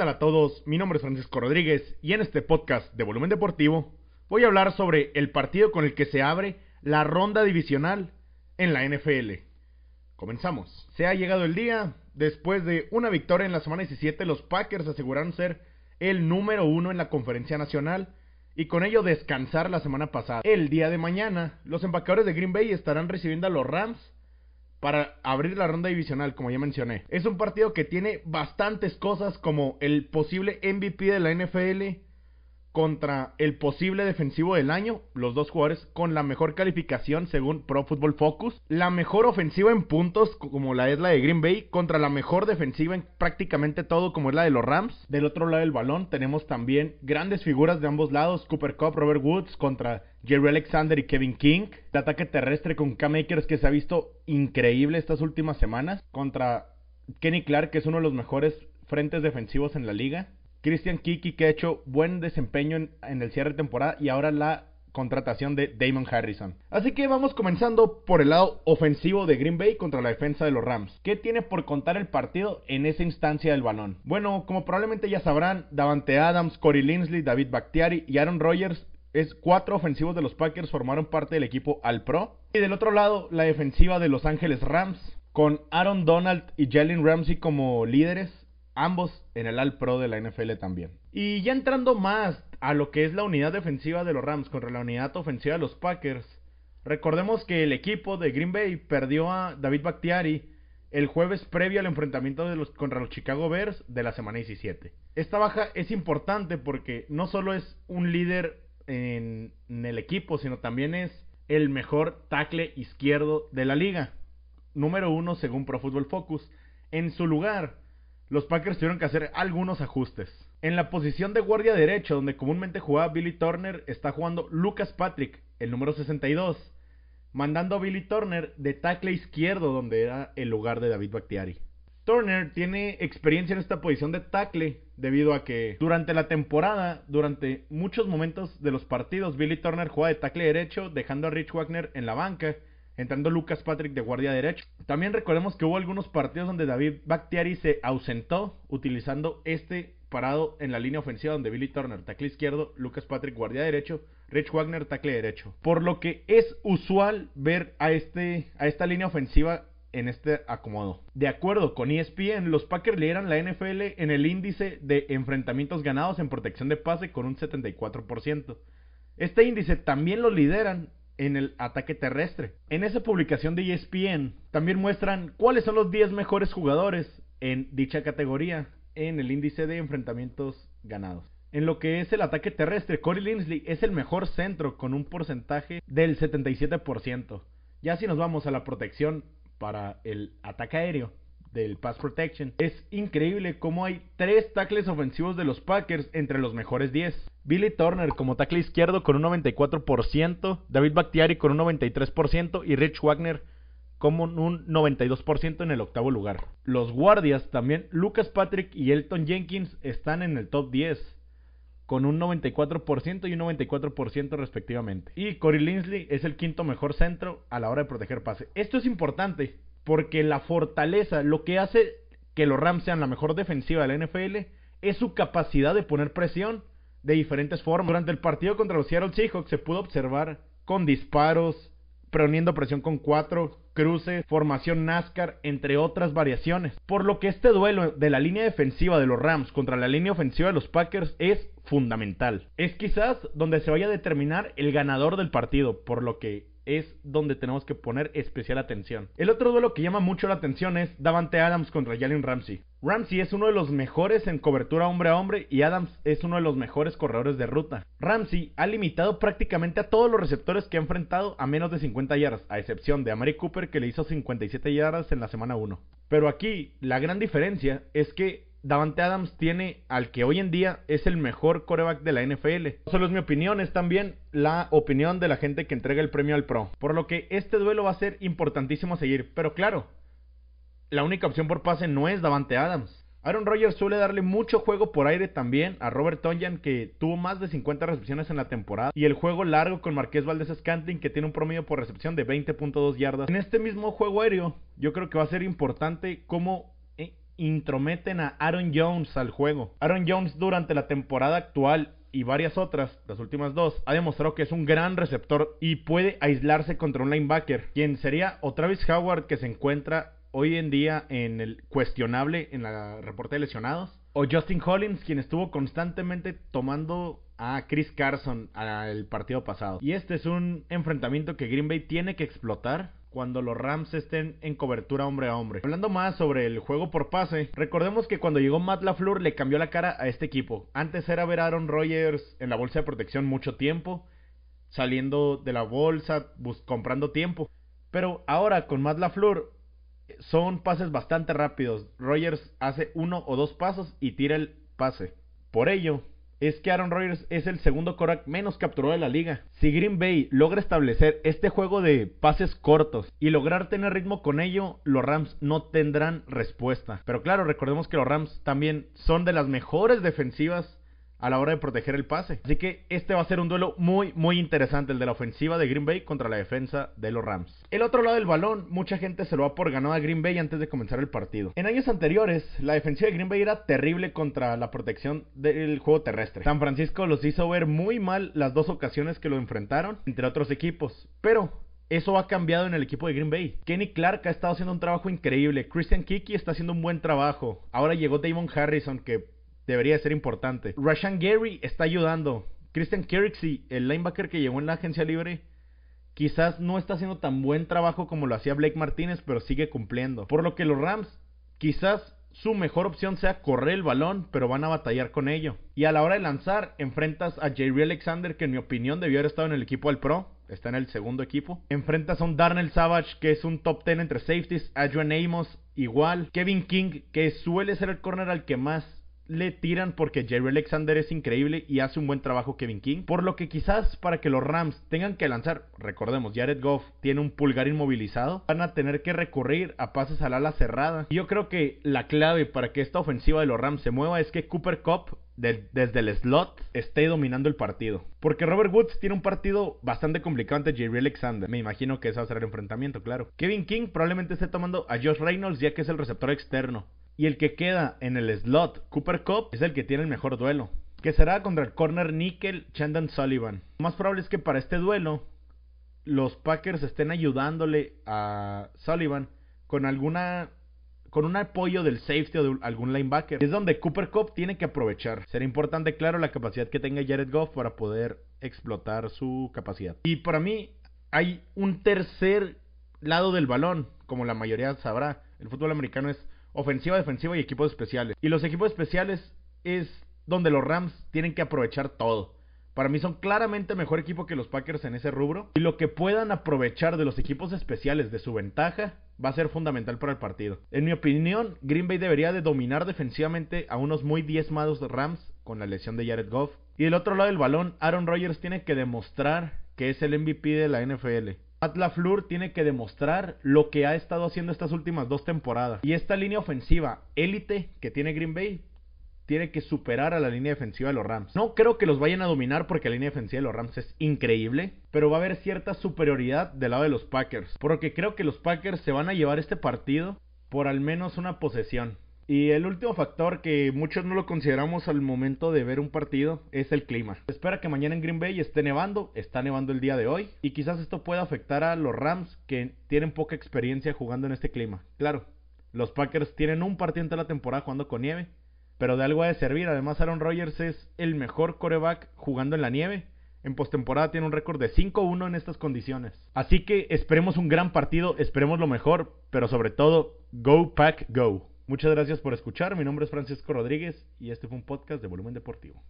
tal a todos? Mi nombre es Francisco Rodríguez y en este podcast de Volumen Deportivo voy a hablar sobre el partido con el que se abre la ronda divisional en la NFL. Comenzamos. Se ha llegado el día. Después de una victoria en la semana 17, los Packers aseguraron ser el número uno en la conferencia nacional y con ello descansar la semana pasada. El día de mañana, los empacadores de Green Bay estarán recibiendo a los Rams para abrir la ronda divisional, como ya mencioné. Es un partido que tiene bastantes cosas como el posible MVP de la NFL, contra el posible defensivo del año, los dos jugadores con la mejor calificación según Pro Football Focus, la mejor ofensiva en puntos como la es la de Green Bay, contra la mejor defensiva en prácticamente todo como es la de los Rams. Del otro lado del balón tenemos también grandes figuras de ambos lados, Cooper Cup, Robert Woods contra Jerry Alexander y Kevin King. De ataque terrestre con Cam Akers que se ha visto increíble estas últimas semanas contra Kenny Clark que es uno de los mejores frentes defensivos en la liga. Christian Kiki que ha hecho buen desempeño en, el cierre de temporada y ahora la contratación de Damon Harrison. Así que vamos comenzando por el lado ofensivo de Green Bay contra la defensa de los Rams. ¿Qué tiene por contar el partido en esa instancia del balón? Bueno, como probablemente ya sabrán, Davante Adams, Corey Linsley, David Bakhtiari y Aaron Rodgers es cuatro ofensivos de los Packers formaron parte del equipo al Pro. Y del otro lado, la defensiva de Los Ángeles Rams, con Aaron Donald y Jalen Ramsey como líderes, ambos en el All Pro de la NFL también. Y ya entrando más a lo que es la unidad defensiva de los Rams contra la unidad ofensiva de los Packers, recordemos que el equipo de Green Bay perdió a David Bakhtiari el jueves previo al enfrentamiento de los, contra los Chicago Bears de la semana 17. Esta baja es importante porque no solo es un líder en, en el equipo, sino también es el mejor tackle izquierdo de la liga. Número uno según Pro Football Focus. En su lugar, los Packers tuvieron que hacer algunos ajustes. En la posición de guardia derecho, donde comúnmente jugaba Billy Turner, está jugando Lucas Patrick, el número 62, mandando a Billy Turner de tackle izquierdo, donde era el lugar de David Bakhtiari. Turner tiene experiencia en esta posición de tackle debido a que durante la temporada, durante muchos momentos de los partidos, Billy Turner juega de tackle derecho, dejando a Rich Wagner en la banca entrando Lucas Patrick de guardia derecho. También recordemos que hubo algunos partidos donde David Bakhtiari se ausentó utilizando este parado en la línea ofensiva donde Billy Turner, tackle izquierdo, Lucas Patrick, guardia derecho, Rich Wagner, tackle derecho. Por lo que es usual ver a, este, a esta línea ofensiva en este acomodo. De acuerdo con ESPN, los Packers lideran la NFL en el índice de enfrentamientos ganados en protección de pase con un 74%. Este índice también lo lideran en el ataque terrestre. En esa publicación de ESPN también muestran cuáles son los 10 mejores jugadores en dicha categoría en el índice de enfrentamientos ganados. En lo que es el ataque terrestre, Corey Linsley es el mejor centro con un porcentaje del 77%. Ya si nos vamos a la protección para el ataque aéreo, del Pass Protection. Es increíble cómo hay tres tackles ofensivos de los Packers entre los mejores 10. Billy Turner como tackle izquierdo con un 94%, David Bakhtiari con un 93% y Rich Wagner como un 92% en el octavo lugar. Los guardias también, Lucas Patrick y Elton Jenkins están en el top 10 con un 94% y un 94% respectivamente. Y Corey Linsley es el quinto mejor centro a la hora de proteger pase. Esto es importante porque la fortaleza, lo que hace que los Rams sean la mejor defensiva de la NFL, es su capacidad de poner presión de diferentes formas. Durante el partido contra los Seattle Seahawks se pudo observar con disparos, poniendo presión con cuatro, cruces, formación NASCAR, entre otras variaciones. Por lo que este duelo de la línea defensiva de los Rams contra la línea ofensiva de los Packers es fundamental. Es quizás donde se vaya a determinar el ganador del partido, por lo que es donde tenemos que poner especial atención. El otro duelo que llama mucho la atención es Davante Adams contra Jalen Ramsey. Ramsey es uno de los mejores en cobertura hombre a hombre y Adams es uno de los mejores corredores de ruta. Ramsey ha limitado prácticamente a todos los receptores que ha enfrentado a menos de 50 yardas, a excepción de Amari Cooper que le hizo 57 yardas en la semana 1. Pero aquí la gran diferencia es que Davante Adams tiene al que hoy en día es el mejor coreback de la NFL. Solo es mi opinión, es también la opinión de la gente que entrega el premio al Pro. Por lo que este duelo va a ser importantísimo seguir. Pero claro, la única opción por pase no es Davante Adams. Aaron Rodgers suele darle mucho juego por aire también a Robert Tonyan que tuvo más de 50 recepciones en la temporada y el juego largo con Marqués Valdez Scantling que tiene un promedio por recepción de 20.2 yardas. En este mismo juego aéreo yo creo que va a ser importante cómo intrometen a Aaron Jones al juego. Aaron Jones durante la temporada actual y varias otras, las últimas dos, ha demostrado que es un gran receptor y puede aislarse contra un linebacker, quien sería o Travis Howard que se encuentra hoy en día en el cuestionable en la reporte de lesionados, o Justin Collins, quien estuvo constantemente tomando a Chris Carson al partido pasado. Y este es un enfrentamiento que Green Bay tiene que explotar cuando los Rams estén en cobertura hombre a hombre. Hablando más sobre el juego por pase, recordemos que cuando llegó Matt LaFleur le cambió la cara a este equipo. Antes era ver a Aaron Rodgers en la bolsa de protección mucho tiempo, saliendo de la bolsa, comprando tiempo. Pero ahora con Matt LaFleur son pases bastante rápidos. Rodgers hace uno o dos pasos y tira el pase. Por ello, es que Aaron Rodgers es el segundo coreback menos capturado de la liga. Si Green Bay logra establecer este juego de pases cortos y lograr tener ritmo con ello, los Rams no tendrán respuesta. Pero claro, recordemos que los Rams también son de las mejores defensivas a la hora de proteger el pase. Así que este va a ser un duelo muy, muy interesante, el de la ofensiva de Green Bay contra la defensa de los Rams. El otro lado del balón, mucha gente se lo ha por ganado a Green Bay antes de comenzar el partido. En años anteriores, la defensiva de Green Bay era terrible contra la protección del juego terrestre. San Francisco los hizo ver muy mal las dos ocasiones que lo enfrentaron, entre otros equipos. Pero eso ha cambiado en el equipo de Green Bay. Kenny Clark ha estado haciendo un trabajo increíble. Christian Kiki está haciendo un buen trabajo. Ahora llegó Damon Harrison, que debería ser importante. Rashan Gary está ayudando. Christian Kirksey, el linebacker que llegó en la agencia libre, quizás no está haciendo tan buen trabajo como lo hacía Blake Martínez, pero sigue cumpliendo. Por lo que los Rams, quizás su mejor opción sea correr el balón, pero van a batallar con ello. Y a la hora de lanzar, enfrentas a Jerry Alexander, que en mi opinión debió haber estado en el equipo al Pro. Está en el segundo equipo. Enfrentas a un Darnell Savage, que es un top 10 entre safeties. A Joan Amos, igual. Kevin King, que suele ser el corner al que más le tiran porque Jerry Alexander es increíble y hace un buen trabajo Kevin King. Por lo que quizás para que los Rams tengan que lanzar, recordemos, Jared Goff tiene un pulgar inmovilizado, van a tener que recurrir a pases al ala cerrada. Y yo creo que la clave para que esta ofensiva de los Rams se mueva es que Cooper Cup desde el slot esté dominando el partido. Porque Robert Woods tiene un partido bastante complicado ante Jerry Alexander. Me imagino que ese va a ser el enfrentamiento, claro. Kevin King probablemente esté tomando a Josh Reynolds ya que es el receptor externo. Y el que queda en el slot, Cooper Cup, es el que tiene el mejor duelo. Que será contra el corner nickel Chandon Sullivan. Lo más probable es que para este duelo los Packers estén ayudándole a Sullivan con alguna con un apoyo del safety o de algún linebacker. Es donde Cooper Cup tiene que aprovechar. Será importante, claro, la capacidad que tenga Jared Goff para poder explotar su capacidad. Y para mí hay un tercer lado del balón, como la mayoría sabrá. El fútbol americano es ofensiva, defensiva y equipos especiales. Y los equipos especiales es donde los Rams tienen que aprovechar todo. Para mí son claramente mejor equipo que los Packers en ese rubro. Y lo que puedan aprovechar de los equipos especiales de su ventaja va a ser fundamental para el partido. En mi opinión, Green Bay debería de dominar defensivamente a unos muy diezmados Rams con la lesión de Jared Goff. Y del otro lado del balón, Aaron Rodgers tiene que demostrar que es el MVP de la NFL. Matt LaFleur tiene que demostrar lo que ha estado haciendo estas últimas dos temporadas. Y esta línea ofensiva élite que tiene Green Bay tiene que superar a la línea defensiva de los Rams. No creo que los vayan a dominar porque la línea defensiva de los Rams es increíble, pero va a haber cierta superioridad del lado de los Packers. Porque creo que los Packers se van a llevar este partido por al menos una posesión. Y el último factor que muchos no lo consideramos al momento de ver un partido es el clima. Se espera que mañana en Green Bay esté nevando, está nevando el día de hoy y quizás esto pueda afectar a los Rams que tienen poca experiencia jugando en este clima. Claro, los Packers tienen un partido entre la temporada jugando con nieve, pero de algo ha de servir. Además Aaron Rodgers es el mejor coreback jugando en la nieve. En postemporada tiene un récord de 5-1 en estas condiciones. Así que esperemos un gran partido, esperemos lo mejor, pero sobre todo, Go Pack Go. Muchas gracias por escuchar. Mi nombre es Francisco Rodríguez y este fue un podcast de Volumen Deportivo.